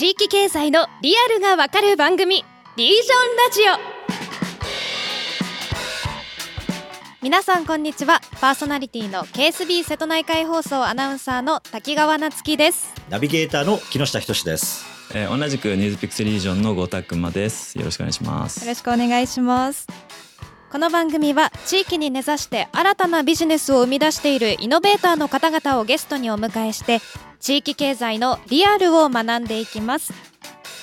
地域経済のリアルがわかる番組リージョンラジオ。皆さんこんにちは。パーソナリティの KSB 瀬戸内海放送アナウンサーの滝川夏樹です。ナビゲーターの木下仁です。えー、同じくニュースピックスリージョンの後田熊です。よろしくお願いします。よろしくお願いしますこの番組は地域に根ざして新たなビジネスを生み出しているイノベーターの方々をゲストにお迎えして地域経済のリアルを学んでいきます。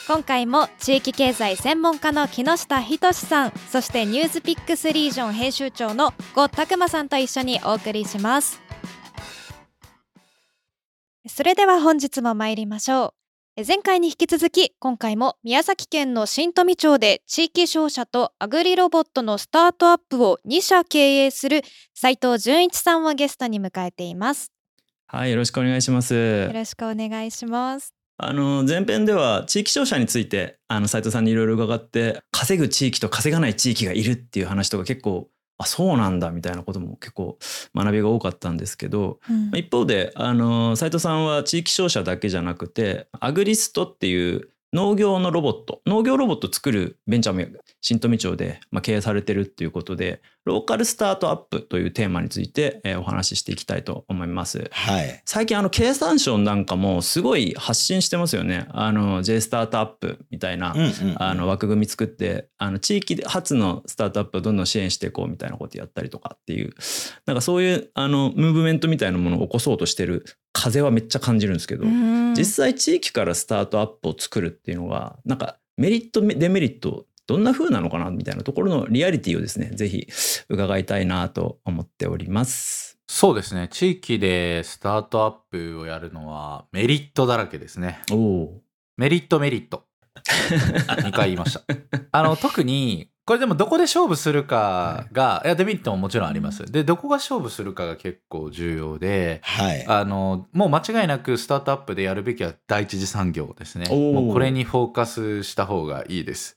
今回も地域経済専門家の木下仁さんそしてニュースピックスリージョン編集長の呉拓馬さんと一緒にお送りします。それでは本日も参りましょう。前回に引き続き今回も宮崎県の新富町で地域商社とアグリロボットのスタートアップを2社経営する斉藤純一さんをゲストに迎えています。はいよろしくお願いします。よろしくお願いします。あの前編では地域商社についてあの斉藤さんにいろいろ伺って稼ぐ地域と稼がない地域がいるっていう話とか結構あそうなんだみたいなことも結構学びが多かったんですけど、うん、一方であの斉藤さんは地域商社だけじゃなくてアグリストっていう農業のロボット農業ロボット作るベンチャーも新富町で、まあ、経営されてるっていうことでローカルスタートアップというテーマについて、えー、お話ししていきたいと思います。はい、最近あの経産省なんかもすごい発信してますよね。あの J スタートアップみたいな、あの枠組み作ってあの地域発のスタートアップをどんどん支援していこうみたいなことやったりとかっていうなんかそういうあのムーブメントみたいなものを起こそうとしてる風はめっちゃ感じるんですけど実際地域からスタートアップを作るっていうのはなんかメリットデメリットどんな風なのかなみたいなところのリアリティをですね、ぜひ伺いたいなと思っております。そうですね。地域でスタートアップをやるのはメリットだらけですね。おメリットメリット。2回言いました。あの、特に、これでもどこで勝負するかが、い、や、デメリットももちろんあります。で、どこが勝負するかが結構重要で、はい。あの、もう間違いなくスタートアップでやるべきは第一次産業ですね。もうこれにフォーカスした方がいいです。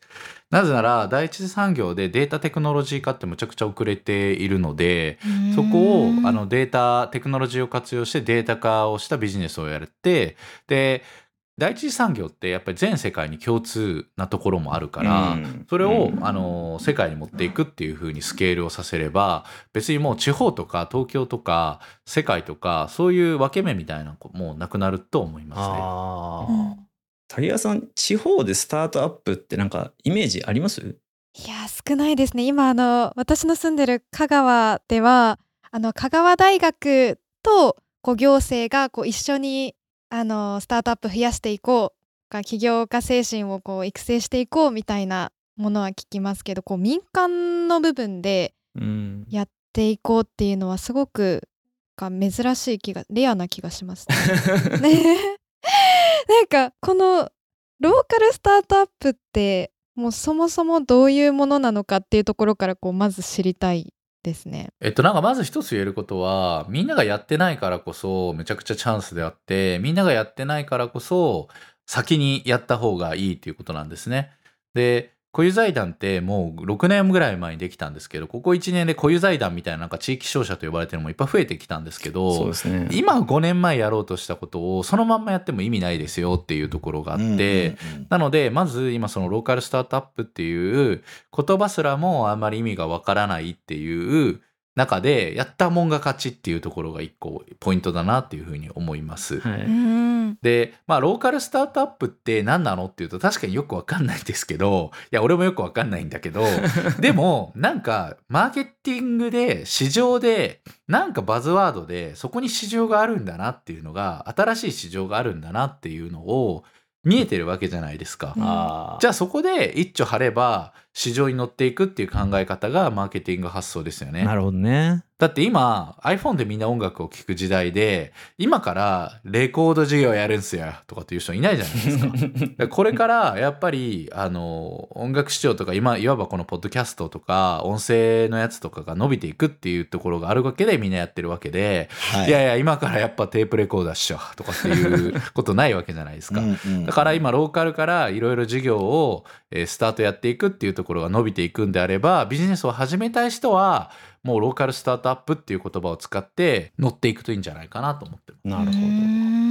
なぜなら第一次産業でデータテクノロジー化ってむちゃくちゃ遅れているのでそこをあのデータテクノロジーを活用してデータ化をしたビジネスをやってで第一次産業ってやっぱり全世界に共通なところもあるから、それを、あの世界に持っていくっていう風にスケールをさせれば別にもう地方とか東京とか世界とかそういう分け目みたいなのもなくなると思いますね。タイさん地方でスタートアップってなんかイメージあります？いや少ないですね。今あの私の住んでる香川ではあの香川大学とこう行政がこう一緒にあのスタートアップ増やしていこうか起業家精神をこう育成していこうみたいなものは聞きますけどこう民間の部分でやっていこうっていうのはすごく珍しい気がレアな気がしますね。なんかこのローカルスタートアップってもうそもそもどういうものなのかっていうところからこうまず知りたいですね。えっとなんかまず一つ言えることはみんながやってないからこそめちゃくちゃチャンスであってみんながやってないからこそ先にやった方がいいっていうことなんですね。で固有財団ってもう6年ぐらい前にできたんですけど、ここ1年で固有財団みたいななんか地域商社と呼ばれてるのもいっぱい増えてきたんですけど、ね、今5年前やろうとしたことをそのまんまやっても意味ないですよっていうところがあって、なのでまず今そのローカルスタートアップっていう言葉すらもあんまり意味がわからないっていう中でやったもんが勝ちっていうところが一個ポイントだなっていうふうに思います。はい、でまあローカルスタートアップって何なのっていうと確かによくわかんないんですけどいや俺もよくわかんないんだけど でもなんかマーケティングで市場でなんかバズワードでそこに市場があるんだなっていうのが新しい市場があるんだなっていうのを見えてるわけじゃないですか。うん、じゃあそこで一丁張れば市場に乗っていくっていう考え方がマーケティング発想ですよね。なるほどね。だって今 iPhone でみんな音楽を聴く時代で今からレコード事業やるんすよとかっていう人いないじゃないですか。これからやっぱりあの音楽市場とか今いわばこのポッドキャストとか音声のやつとかが伸びていくっていうところがあるわけでみんなやってるわけで、はい、いやいや今からやっぱテープレコーダーっしょとかっていうことないわけじゃないですか。だから今ローカルからいろいろ事業をスタートやっていくっていうところが伸びていくんであればビジネスを始めたい人はもうローカルスタートアップっていう言葉を使って乗っていくといいんじゃないかなと思ってます。なるほ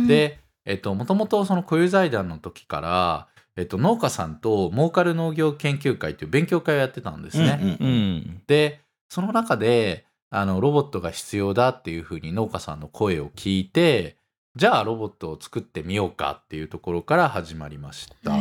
どでえっと、もともとその固有財団の時から、えっと、農家さんと儲かる農業研究会という勉強会をやってたんですね。うん、で、その中で、あの、ロボットが必要だっていうふうに農家さんの声を聞いて、じゃあロボットを作ってみようかっていうところから始まりました。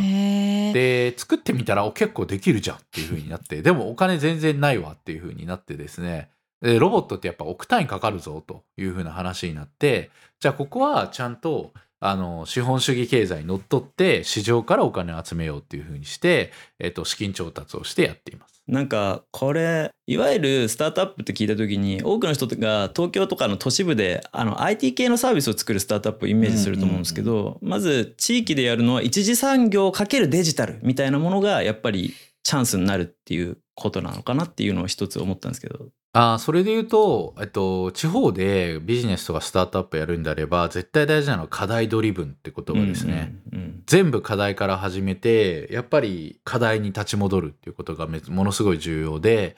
で、作ってみたら結構できるじゃんっていうふうになって、でもお金全然ないわっていうふうになってですね、でロボットってやっぱ億単位かかるぞというふうな話になって、じゃあここはちゃんとあの資本主義経済にのっとって市場からお金を集めようっていうふうにして、えっと、資金調達をしてやっています。なんかこれいわゆるスタートアップって聞いた時に多くの人が東京とかの都市部であの IT 系のサービスを作るスタートアップをイメージすると思うんですけど、まず地域でやるのは一次産業かけるデジタルみたいなものがやっぱりチャンスになるっていうことなのかなっていうのを一つ思ったんですけどあそれで言うと、えっと、地方でビジネスとかスタートアップやるんであれば、絶対大事なのは課題ドリブンって言葉ですね。うんうんうん、全部課題から始めて、やっぱり課題に立ち戻るっていうことがものすごい重要で、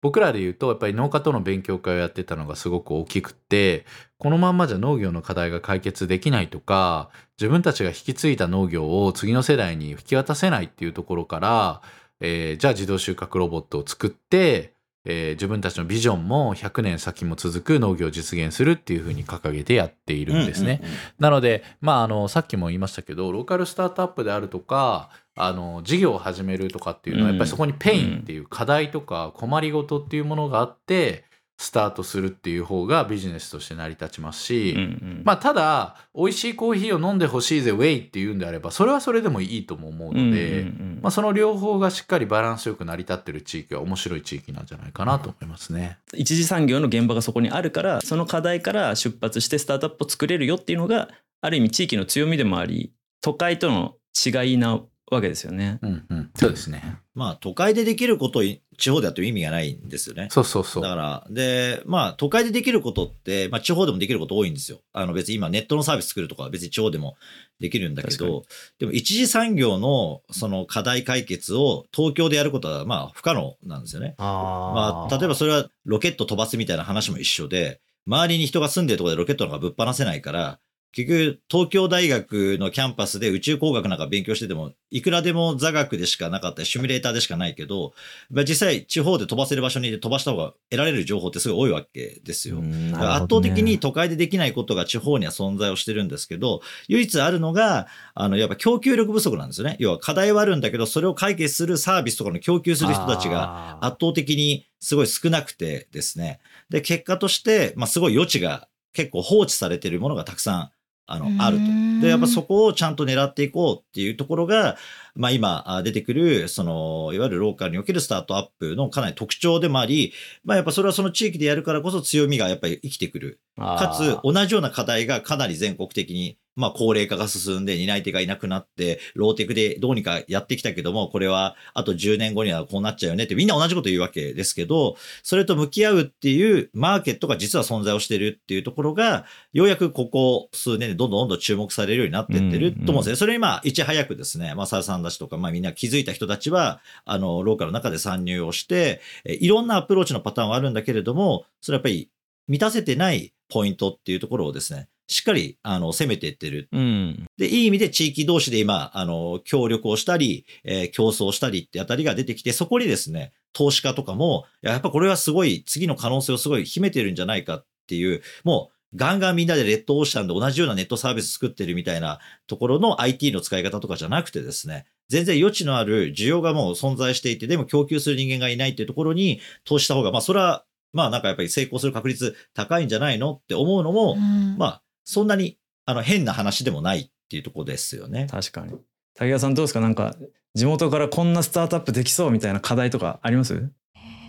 僕らで言うと、やっぱり農家との勉強会をやってたのがすごく大きくって、このまんまじゃ農業の課題が解決できないとか、自分たちが引き継いだ農業を次の世代に引き渡せないっていうところから、えー、じゃあ自動収穫ロボットを作って、えー、自分たちのビジョンも100年先も続く農業を実現するっていうふうに掲げてやっているんですね。なので、まあ、あのさっきも言いましたけどローカルスタートアップであるとかあの事業を始めるとかっていうのはやっぱりそこにペインっていう課題とか困りごとっていうものがあってスタートするっていう方がビジネスとして成り立ちますし、うんうん、まあただ美味しいコーヒーを飲んでほしいぜウェイっていうんであればそれはそれでもいいとも思うので、うんうんうん、まあ、その両方がしっかりバランスよく成り立ってる地域は面白い地域なんじゃないかなと思いますね。一次産業の現場がそこにあるからその課題から出発してスタートアップを作れるよっていうのがある意味地域の強みでもあり都会との違いなわけですよね。うんうん、そうですね。まあ都会でできることを地方でやっても意味がないんですよね。そうそうそう。だから、で、まあ都会でできることって、まあ地方でもできること多いんですよ。あの別に今ネットのサービス作るとか別に地方でもできるんだけど、でも一次産業のその課題解決を東京でやることはまあ不可能なんですよね。あまあ例えばそれはロケット飛ばすみたいな話も一緒で、周りに人が住んでるところでロケットなんかぶっ放せないから、結局、東京大学のキャンパスで宇宙工学なんか勉強してても、いくらでも座学でしかなかったり、シミュレーターでしかないけど、実際地方で飛ばせる場所に飛ばした方が得られる情報ってすごい多いわけですよ。ね、圧倒的に都会でできないことが地方には存在をしてるんですけど、唯一あるのが、あの、やっぱ供給力不足なんですよね。要は課題はあるんだけど、それを解決するサービスとかの供給する人たちが圧倒的にすごい少なくてですね。で、結果として、まあ、すごい余地が結構放置されているものがたくさんあの、あると。で、やっぱそこをちゃんと狙っていこうっていうところが、まあ今出てくる、その、いわゆるローカルにおけるスタートアップのかなり特徴でもあり、まあやっぱそれはその地域でやるからこそ強みがやっぱり生きてくる。かつ、同じような課題がかなり全国的にまあ、高齢化が進んで担い手がいなくなって、ローテクでどうにかやってきたけども、これはあと10年後にはこうなっちゃうよねってみんな同じこと言うわけですけど、それと向き合うっていうマーケットが実は存在をしてるっていうところが、ようやくここ数年でどんどんどんどん注目されるようになってってると思うんですね。それにまあ、いち早くですね、まあ、サさんたちとか、まあみんな気づいた人たちは、あの、ローカルの中で参入をして、いろんなアプローチのパターンはあるんだけれども、それはやっぱり満たせてないポイントっていうところをですね、しっかり、あの、攻めていってる。うん、で、いい意味で地域同士で今、あの、協力をしたり、えー、競争したりってあたりが出てきて、そこにですね、投資家とかも、やっぱこれはすごい、次の可能性をすごい秘めてるんじゃないかっていう、もう、ガンガンみんなでレッドオーシャンで同じようなネットサービス作ってるみたいなところの IT の使い方とかじゃなくてですね、全然余地のある需要がもう存在していて、でも供給する人間がいないっていうところに投資した方が、まあそれは、まあなんかやっぱり成功する確率高いんじゃないのって思うのも、まあそんなにあの変な話でもないっていうとこですよね。確かに。竹谷さんどうですか？なんか地元からこんなスタートアップできそうみたいな課題とかあります？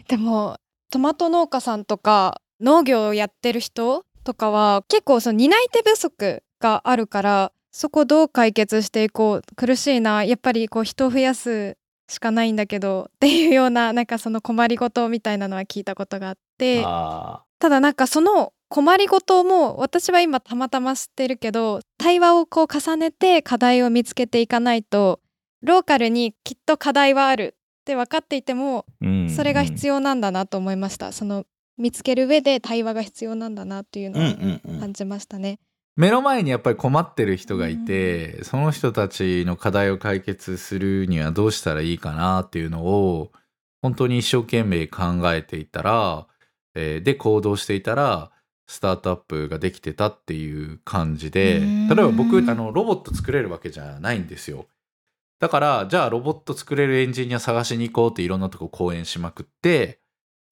でもトマト農家さんとか農業をやってる人とかは結構その担い手不足があるからそこどう解決していこう苦しいなやっぱりこう人を増やすしかないんだけどっていうようななんかその困りごとみたいなのは聞いたことがあってただなんかその困りごとも私は今たまたま知ってるけど対話をこう重ねて課題を見つけていかないとローカルにきっと課題はあるって分かっていても、それが必要なんだなと思いました。その見つける上で対話が必要なんだなというのを感じましたね。目の前にやっぱり困ってる人がいて、その人たちの課題を解決するにはどうしたらいいかなっていうのを、本当に一生懸命考えていたら、えーで行動していたら、スタートアップができてたっていう感じで、うん例えば僕、あの、ロボット作れるわけじゃないんですよ。だから、じゃあロボット作れるエンジニア探しに行こうっていろんなとこ講演しまくって、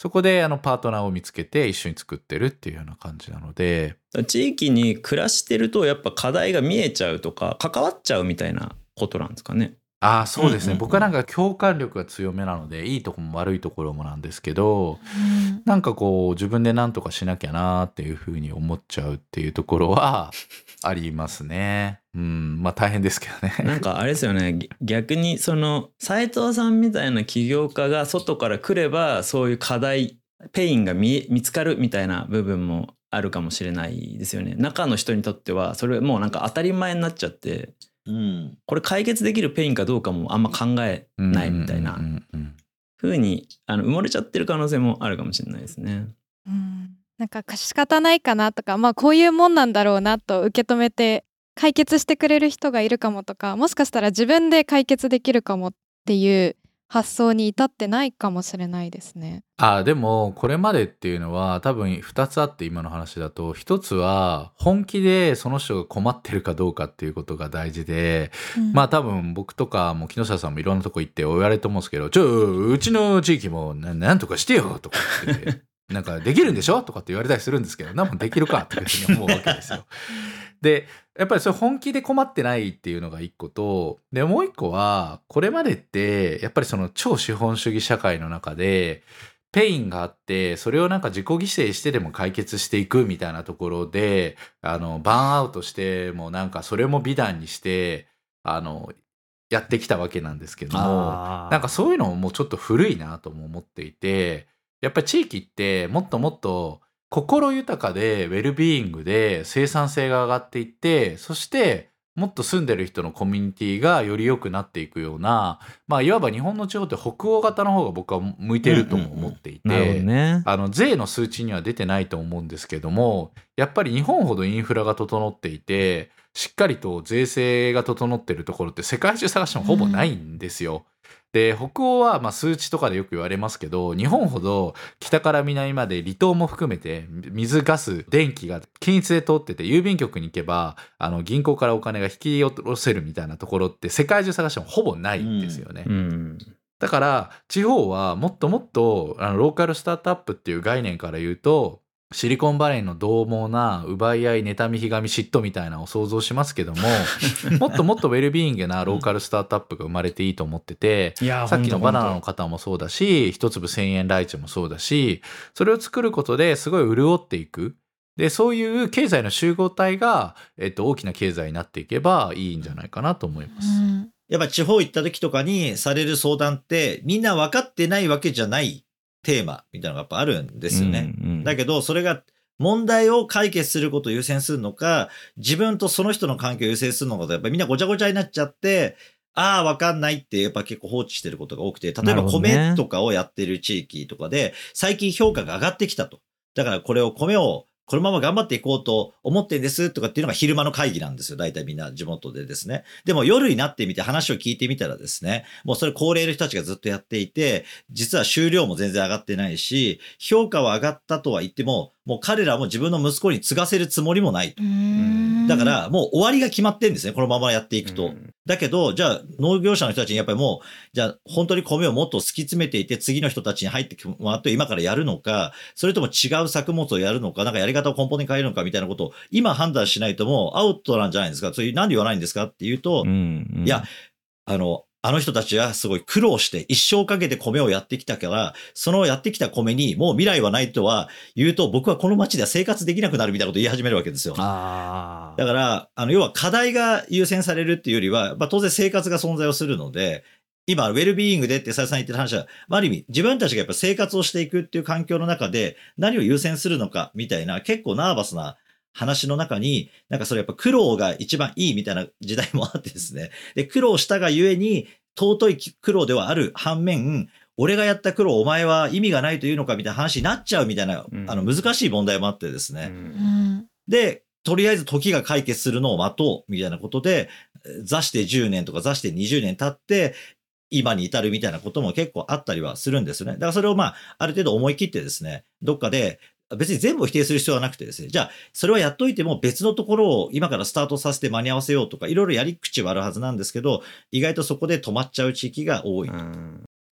そこであのパートナーを見つけて一緒に作ってるっていうような感じなので、地域に暮らしてるとやっぱ課題が見えちゃうとか関わっちゃうみたいなことなんですかね。ああ、そうですね。うんうんうん僕はなんか共感力が強めなので、いいとこも悪いところもなんですけど、なんかこう、自分で何とかしなきゃなっていうふうに思っちゃうっていうところは ありますね。うん、まあ大変ですけどね。なんかあれですよねぎ逆にその斉藤さんみたいな起業家が外から来ればそういう課題 pain が見え見つかるみたいな部分もあるかもしれないですよね中の人にとってはそれもうなんか当たり前になっちゃってうん。これ解決できる pain かどうかもあんま考えないみたいなうんうにあの埋もれちゃってる可能性もあるかもしれないですね。うんなんか仕方ないかなとかまあこういうもんなんだろうなと受け止めて解決してくれる人がいるかもとかもしかしたら自分で解決できるかもっていう発想に至ってないかもしれないですね。ああ、でも、これまでっていうのは多分2つあって今の話だと、1つは本気でその人が困ってるかどうかっていうことが大事で、まあ多分僕とかも木下さんもいろんなとこ行って言われると思うんですけど、ちょ、うちの地域もななんとかしてよとか言ってて、なんかできるんでしょとかって言われたりするんですけど、なんもできるかっていうふうに思うわけですよ。で、やっぱりそれ本気で困ってないっていうのが一個と、で、もう一個は、これまでって、やっぱりその超資本主義社会の中で、 pain があって、それをなんか自己犠牲してでも解決していくみたいなところで、あの、バーンアウトしてもなんかそれも美談にして、あの、やってきたわけなんですけども、なんかそういうのもちょっと古いなとも思っていて、やっぱり地域ってもっともっと心豊かでウェルビーイングで生産性が上がっていって、そしてもっと住んでる人のコミュニティがより良くなっていくような、まあいわば日本の地方って北欧型の方が僕は向いてるとも思っていて。あの税の数値には出てないと思うんですけどもやっぱり日本ほどインフラが整っていてしっかりと税制が整ってるところって世界中探してもほぼないんですよ。で北欧はまあ数値とかでよく言われますけど日本ほど北から南まで離島も含めて水ガス電気が均一で通ってて郵便局に行けばあの銀行からお金が引き下ろせるみたいなところって世界中探してもほぼないんですよね。うん。だから地方はもっともっとあのローカルスタートアップっていう概念から言うとシリコンバレーの獰猛な奪い合い妬みひがみ嫉妬みたいなのを想像しますけども もっともっとウェルビーイングなローカルスタートアップが生まれていいと思ってて、いやさっきのバナナの方もそうだし一粒1000円ライチもそうだしそれを作ることですごい潤っていく。でそういう経済の集合体が、えっと、大きな経済になっていけばいいんじゃないかなと思います。うん。やっぱ地方行った時とかにされる相談って、みんな分かってないわけじゃないテーマみたいなのがやっぱあるんですよね。うんうんだけど、それが問題を解決することを優先するのか、自分とその人の関係を優先するのかと、やっぱりみんなごちゃごちゃになっちゃって、ああ、わかんないって、やっぱ結構放置してることが多くて、例えば米とかをやってる地域とかで、最近評価が上がってきたと。だからこれを米をこのまま頑張っていこうと思ってんですとかっていうのが昼間の会議なんですよ。大体みんな地元でですね。でも夜になってみて話を聞いてみたらですね、もうそれ高齢の人たちがずっとやっていて、実は収量も全然上がってないし、評価は上がったとは言っても、もう彼らも自分の息子に継がせるつもりもないと。うんだからもう終わりが決まってんですね。このままやっていくと。うんだけど、じゃあ農業者の人たちにやっぱりもう、じゃあ本当に米をもっと突き詰めていて、次の人たちに入ってもらって今からやるのか、それとも違う作物をやるのか、なんかやり方を根本に変えるのかみたいなことを今判断しないともうアウトなんじゃないですか。それなんで言わないんですかっていうと、うんうんいや、あの、あの人たちはすごい苦労して一生かけて米をやってきたから、そのやってきた米にもう未来はないとは言うと、僕はこの街では生活できなくなるみたいなことを言い始めるわけですよ。あだから、あの、要は課題が優先されるっていうよりは、まあ当然生活が存在をするので、今、ウェルビーイングでってさやさん言ってる話は、まあある意味、自分たちがやっぱ生活をしていくっていう環境の中で、何を優先するのかみたいな、結構ナーバスな話の中に、なんかそれやっぱ苦労が一番いいみたいな時代もあってですね。で、苦労したがゆえに、尊い苦労ではある反面、俺がやった苦労、お前は意味がないというのかみたいな話になっちゃうみたいな、うんあの難しい問題もあってですね。うんうんで、とりあえず時が解決するのを待とうみたいなことで、座して10年とか座して20年経って、今に至るみたいなことも結構あったりはするんですよね。だからそれをまあ、ある程度思い切ってですね、どっかで、別に全部否定する必要はなくてですね、じゃあ、それはやっといても別のところを今からスタートさせて間に合わせようとか、いろいろやり口はあるはずなんですけど、意外とそこで止まっちゃう地域が多いと。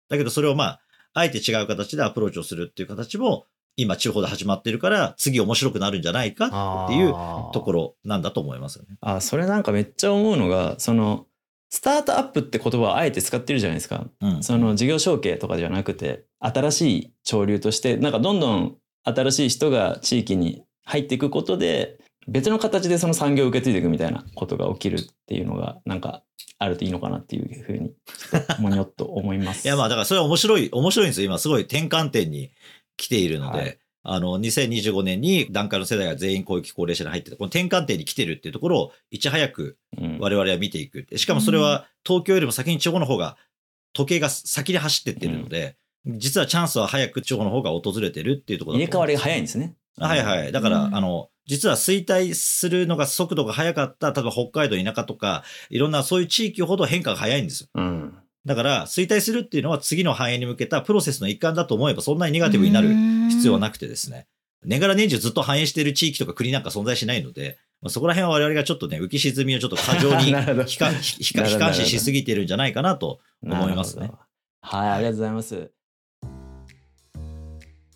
だけどそれをまあ、あえて違う形でアプローチをするっていう形も、今地方で始まってるから、次面白くなるんじゃないかっていうところなんだと思いますよね。あそれなんかめっちゃ思うのが、その、スタートアップって言葉をあえて使ってるじゃないですか。うん、その事業承継とかじゃなくて、新しい潮流として、なんかどんどん新しい人が地域に入っていくことで、別の形でその産業を受け継いでいくみたいなことが起きるっていうのが、なんかあるといいのかなっていうふうに、もにょっと思います。いや、まあだからそれは面白い、面白いんですよ。今すごい転換点に来ているので、はい、あの、2025年に段階の世代が全員広域高齢者に入ってて、この転換点に来てるっていうところをいち早く我々は見ていく。うん、しかもそれは東京よりも先に地方の方が時計が先に走ってってるので、うん、実はチャンスは早く地方の方が訪れてるっていうところ入れ替わりが早いんですね。はいはい。だから、うん、あの、実は衰退するのが速度が速かった、例えば北海道田舎とか、いろんなそういう地域ほど変化が早いんですよ。うんだから、衰退するっていうのは次の繁栄に向けたプロセスの一環だと思えば、そんなにネガティブになる必要はなくてですね。年がら年中ずっと繁栄している地域とか国なんか存在しないので、そこら辺は我々がちょっとね、浮き沈みをちょっと過剰に悲観視しすぎてるんじゃないかなと思いますね。はい、ありがとうございます。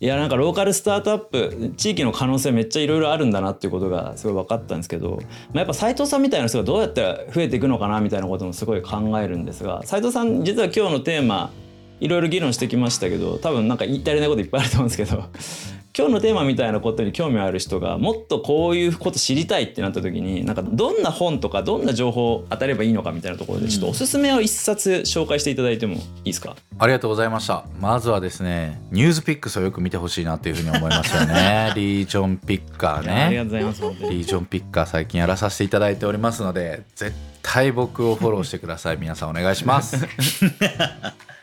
いやなんかローカルスタートアップ地域の可能性めっちゃいろいろあるんだなっていうことがすごい分かったんですけど、まあ、やっぱ斉藤さんみたいな人がどうやったら増えていくのかなみたいなこともすごい考えるんですが斉藤さん実は今日のテーマいろいろ議論してきましたけど多分なんか言い足りないこといっぱいあると思うんですけど今日のテーマみたいなことに興味ある人がもっとこういうこと知りたいってなった時になんかどんな本とかどんな情報を当たればいいのかみたいなところでちょっとおすすめを一冊紹介していただいてもいいですか？ありがとうございました。まずはですねニュースピックスをよく見てほしいなっていうふうに思いますよね。リージョンピッカーね。ありがとうございますリージョンピッカー最近やらさせていただいておりますので絶対僕をフォローしてください。皆さんお願いします。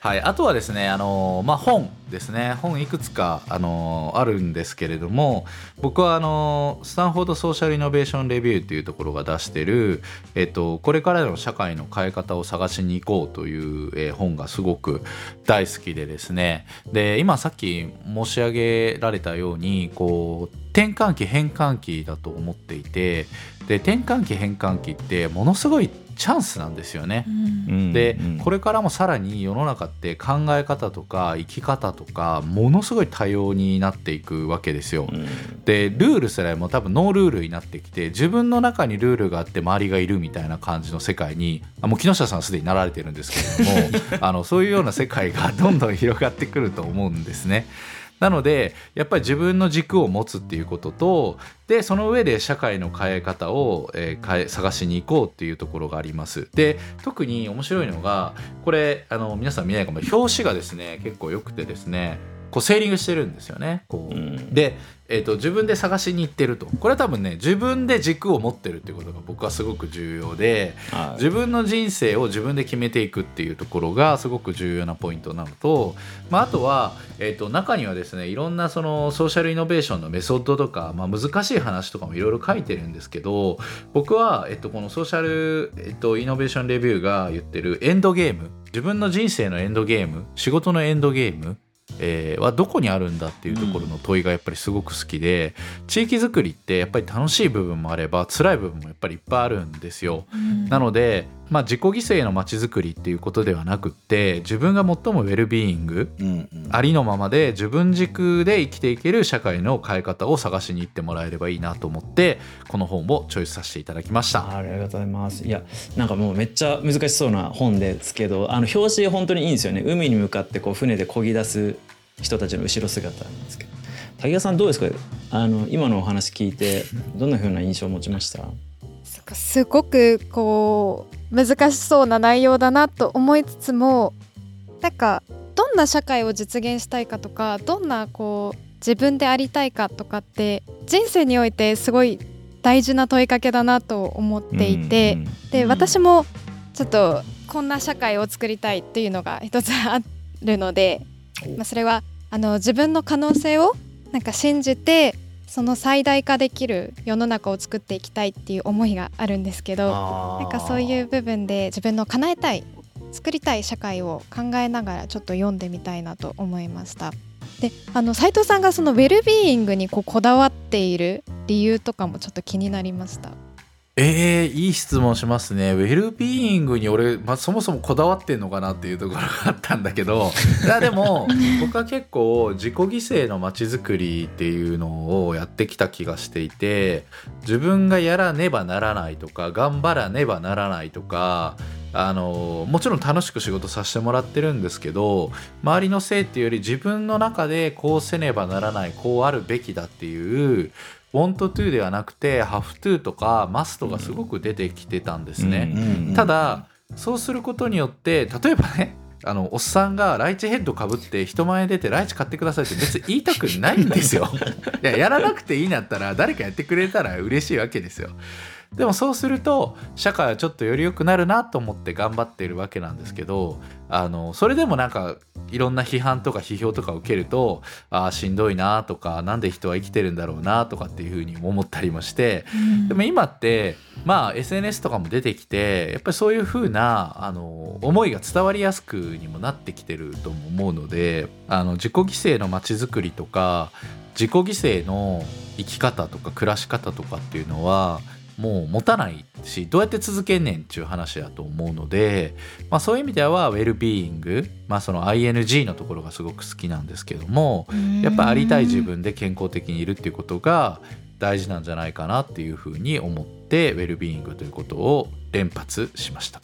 はい、あとはですね、あのまあ、本ですね。本いくつか、あのあるんですけれども僕はあのスタンフォードソーシャルイノベーションレビューというところが出してる、えっと、これからの社会の変え方を探しに行こうという、えー、本がすごく大好きでですね。で今さっき申し上げられたようにこう転換期変換期だと思っていてで転換期変換期ってものすごいチャンスなんですよね。うん、で、うん、これからもさらに世の中って考え方とか生き方とかものすごい多様になっていくわけですよ。うん、でルールすらも多分ノールールになってきて自分の中にルールがあって周りがいるみたいな感じの世界にあもう木下さんすでになられてるんですけれども あのそういうような世界がどんどん広がってくると思うんですね。なのでやっぱり自分の軸を持つっていうこととでその上で社会の変え方を、えー、探しに行こうっていうところがあります。で特に面白いのがこれあの皆さん見ないかも。表紙がですね結構良くてですねこうセーリングしてるんですよね。こう、うん、でえーと、自分で探しに行ってると。これは多分ね自分で軸を持ってるっていうことが僕はすごく重要で、はい、自分の人生を自分で決めていくっていうところがすごく重要なポイントなのと、まあ、あとは、えーと、中にはですねいろんなそのソーシャルイノベーションのメソッドとか、まあ、難しい話とかもいろいろ書いてるんですけど僕は、えーと、このソーシャル、えー、とイノベーションレビューが言ってるエンドゲーム。自分の人生のエンドゲーム。仕事のエンドゲームえー、はどこにあるんだっていうところの問いがやっぱりすごく好きで、うん、地域づくりってやっぱり楽しい部分もあれば辛い部分もやっぱりいっぱいあるんですよ。うん、なのでまあ、自己犠牲の街づくりっていうことではなくって自分が最もウェルビーイング、うんうん、ありのままで自分軸で生きていける社会の変え方を探しに行ってもらえればいいなと思ってこの本をチョイスさせていただきました。ありがとうございます。いやなんかもうめっちゃ難しそうな本ですけどあの表紙本当にいいんですよね。海に向かってこう船で漕ぎ出す人たちの後ろ姿なんですけど。滝川さんどうですか？あの今のお話聞いてどんなふうな印象を持ちました？すごくこう難しそうな内容だなと思いつつもなんかどんな社会を実現したいかとかどんなこう自分でありたいかとかって人生においてすごい大事な問いかけだなと思っていて、うんうん、で私もちょっとこんな社会を作りたいっていうのが一つあるので、まあ、それはあの自分の可能性をなんか信じてその最大化できる世の中を作っていきたいっていう思いがあるんですけどなんかそういう部分で自分の叶えたい作りたい社会を考えながらちょっと読んでみたいなと思いました。であの斉藤さんがそのウェルビーイングにこうこだわっている理由とかもちょっと気になりました。えー、いい質問しますね。ウェルビーイングに俺、まあ、そもそもこだわってんのかなっていうところがあったんだけど、いやでも、僕は結構自己犠牲の街づくりっていうのをやってきた気がしていて、自分がやらねばならないとか、頑張らねばならないとか、あのもちろん楽しく仕事させてもらってるんですけど周りのせいっていうより自分の中でこうせねばならないこうあるべきだっていう「want to」ではなくて「have to」とか「must」がすごく出てきてたんですね。ただそうすることによって例えばねあのおっさんがライチヘッドかぶって人前出てライチ買ってくださいって別に言いたくないんですよ。いややらなくていいんだったら誰かやってくれたら嬉しいわけですよ。でもそうすると社会はちょっとより良くなるなと思って頑張っているわけなんですけどあのそれでもなんかいろんな批判とか批評とか受けるとああしんどいなとか何で人は生きてるんだろうなとかっていうふうに思ったりもして、うん、でも今ってまあ SNS とかも出てきてやっぱりそういうふうなあの思いが伝わりやすくにもなってきてると思うのであの自己犠牲の街づくりとか自己犠牲の生き方とか暮らし方とかっていうのはもう持たないしどうやって続けんねんっていう話だと思うので、まあ、そういう意味ではウェルビーイング、まあ、その ING のところがすごく好きなんですけどもやっぱありたい自分で健康的にいるっていうことが大事なんじゃないかなっていうふうに思ってウェルビーイングということを連発しました。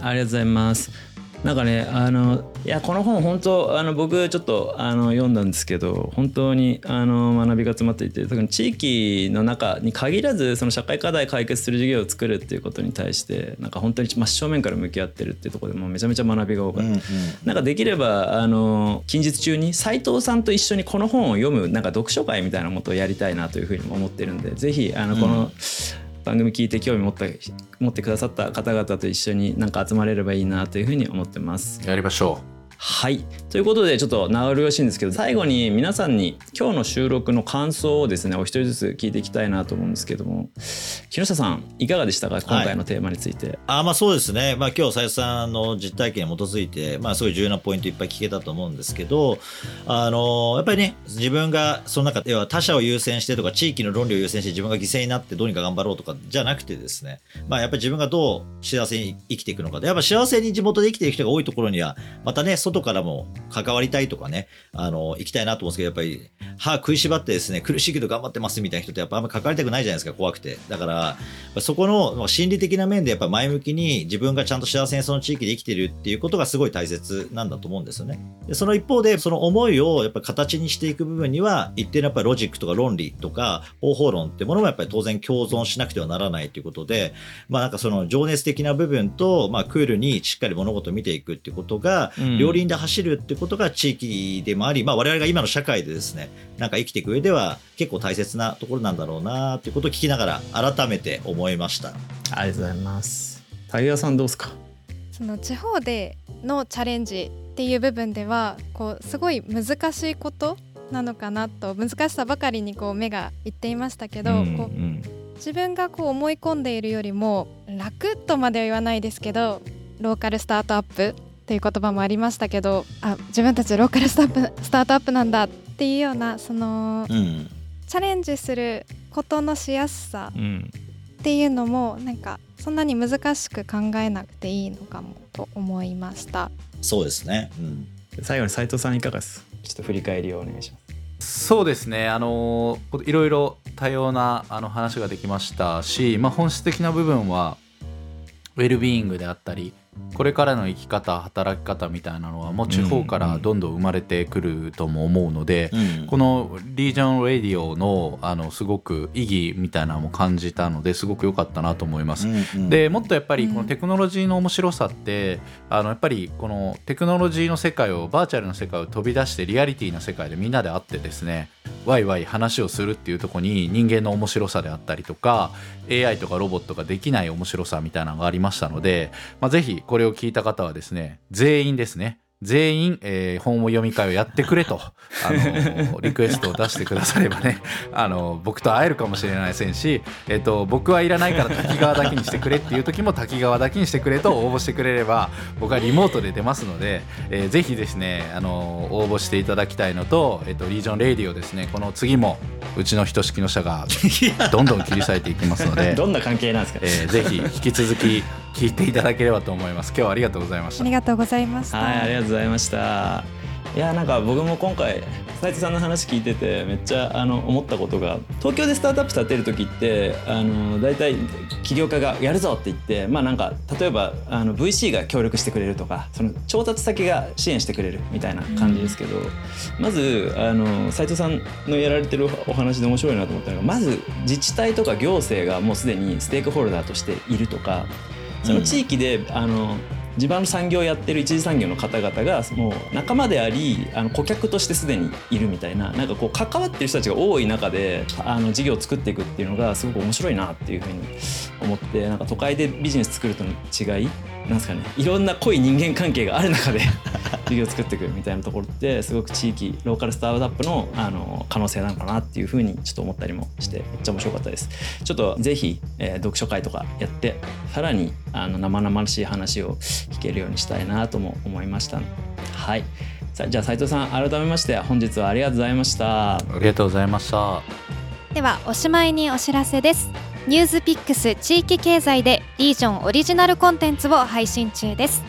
ありがとうございます。なんかねあのいやこの本本当あの僕ちょっとあの読んだんですけど本当にあの学びが詰まっていて特に地域の中に限らずその社会課題解決する事業を作るっていうことに対してなんか本当に真正面から向き合ってるっていうところでもめちゃめちゃ学びが多かった、うんうん、なんかできればあの近日中に斉藤さんと一緒にこの本を読むなんか読書会みたいなことをやりたいなというふうに思ってるんでぜひあのこの、うん番組聞いて興味持った持ってくださった方々と一緒になんか集まれればいいなというふうに思ってます。やりましょう。はい。ということでちょっと名残惜しいんですけど最後に皆さんに今日の収録の感想をですねお一人ずつ聞いていきたいなと思うんですけども。木下さんいかがでしたか？今回のテーマについて、はい、あまあそうですね、まあ、今日斉藤さんの実体験に基づいて、まあ、すごい重要なポイントいっぱい聞けたと思うんですけどあのやっぱりね自分がその中では他者を優先してとか地域の論理を優先して自分が犠牲になってどうにか頑張ろうとかじゃなくてですね、まあ、やっぱり自分がどう幸せに生きていくのかでやっぱ幸せに地元で生きている人が多いところにはまたね外からも関わりたいとかね、あの、行きたいなと思うんですけど、やっぱり、歯食いしばってですね、苦しいけど頑張ってますみたいな人ってやっぱあんま関わりたくないじゃないですか、怖くて。だから、そこの心理的な面でやっぱ前向きに自分がちゃんと幸せにその地域で生きてるっていうことがすごい大切なんだと思うんですよね。でその一方で、その思いをやっぱ形にしていく部分には、一定のやっぱりロジックとか論理とか方法論ってものもやっぱり当然共存しなくてはならないということで、まあなんかその情熱的な部分と、まあクールにしっかり物事を見ていくっていうことが、両輪で走るってことが地域でもあり、まあ、我々が今の社会でですねなんか生きていく上では結構大切なところなんだろうなということを聞きながら改めて思いました。ありがとうございます。タイさんどうですか？その地方でのチャレンジっていう部分ではこうすごい難しいことなのかなと難しさばかりにこう目がいっていましたけど、うんうん、こう自分がこう思い込んでいるよりも楽とまでは言わないですけどローカルスタートアップっていう言葉もありましたけどあ自分たちローカルスタップスタートアップなんだっていうようなその、うん、チャレンジすることのしやすさっていうのもなんかそんなに難しく考えなくていいのかもと思いました。そうですね、うん、最後に斉藤さんいかがです？ちょっと振り返りをお願いします。そうですね。あのいろいろ多様なあの話ができましたし、まあ、本質的な部分はウェルビーイングであったりこれからの生き方働き方みたいなのはもう地方からどんどん生まれてくるとも思うので、うんうん、このリージョン・レディオのあのすごく意義みたいなのも感じたのですごく良かったなと思います。うんうん、でもっとやっぱりこのテクノロジーの面白さって、あのやっぱりこのテクノロジーの世界をバーチャルの世界を飛び出してリアリティな世界でみんなで会ってですねワイワイ話をするっていうとこに人間の面白さであったりとか AI とかロボットができない面白さみたいなのがありましたので、まあ、ぜひこれを聞いた方はですね全員ですね全員、えー、本を読み会をやってくれと、あのリクエストを出してくださればね、あの僕と会えるかもしれないせんし、えっ、と、僕はいらないから滝川だけにしてくれっていう時も滝川だけにしてくれと 応募してくれれば、僕はリモートで出ますので、えー、ぜひですね、あの応募していただきたいのと、えっ、と、リージョンレイディオですね、この次もうちのひとしきの社がどんどん切り裂いていきますので、どんな関係なんですか、えー、ぜひ引き続き聞いていただければと思います。今日はありがとうございました。ありがとうございました。はい、ありがとうございました。いやなんか僕も今回斉藤さんの話聞いててめっちゃあの思ったことが東京でスタートアップ立てる時ってあの大体起業家がやるぞって言ってまあなんか例えばあの VC が協力してくれるとかその調達先が支援してくれるみたいな感じですけど、うん、まずあの斉藤さんのやられてるお話で面白いなと思ったのがまず自治体とか行政がもうすでにステークホルダーとしているとかその地域で、あの地盤の産業をやってる一次産業の方々がもう仲間でありあの顧客としてすでにいるみたいななんかこう関わってる人たちが多い中であの事業を作っていくっていうのがすごく面白いなっていうふうに思ってなんか都会でビジネス作るとの違いなんですかね。いろんな濃い人間関係がある中で。事業を作っていくみたいなところってすごく地域ローカルスタートアップのあの可能性なのかなっていうふうにちょっと思ったりもしてめっちゃ面白かったですちょっとぜひ、えー、読書会とかやってさらにあの生々しい話を聞けるようにしたいなとも思いました。はい。さあじゃあ斉藤さん改めまして本日はありがとうございました。ありがとうございました。ではおしまいにお知らせです。ニュースピックス地域経済でリージョンオリジナルコンテンツを配信中です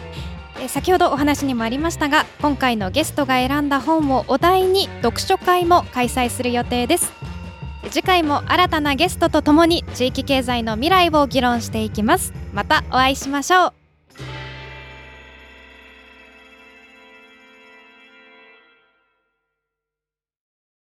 先ほどお話にもありましたが今回のゲストが選んだ本をお題に読書会も開催する予定です。次回も新たなゲストとともに地域経済の未来を議論していきます。またお会いしましょう。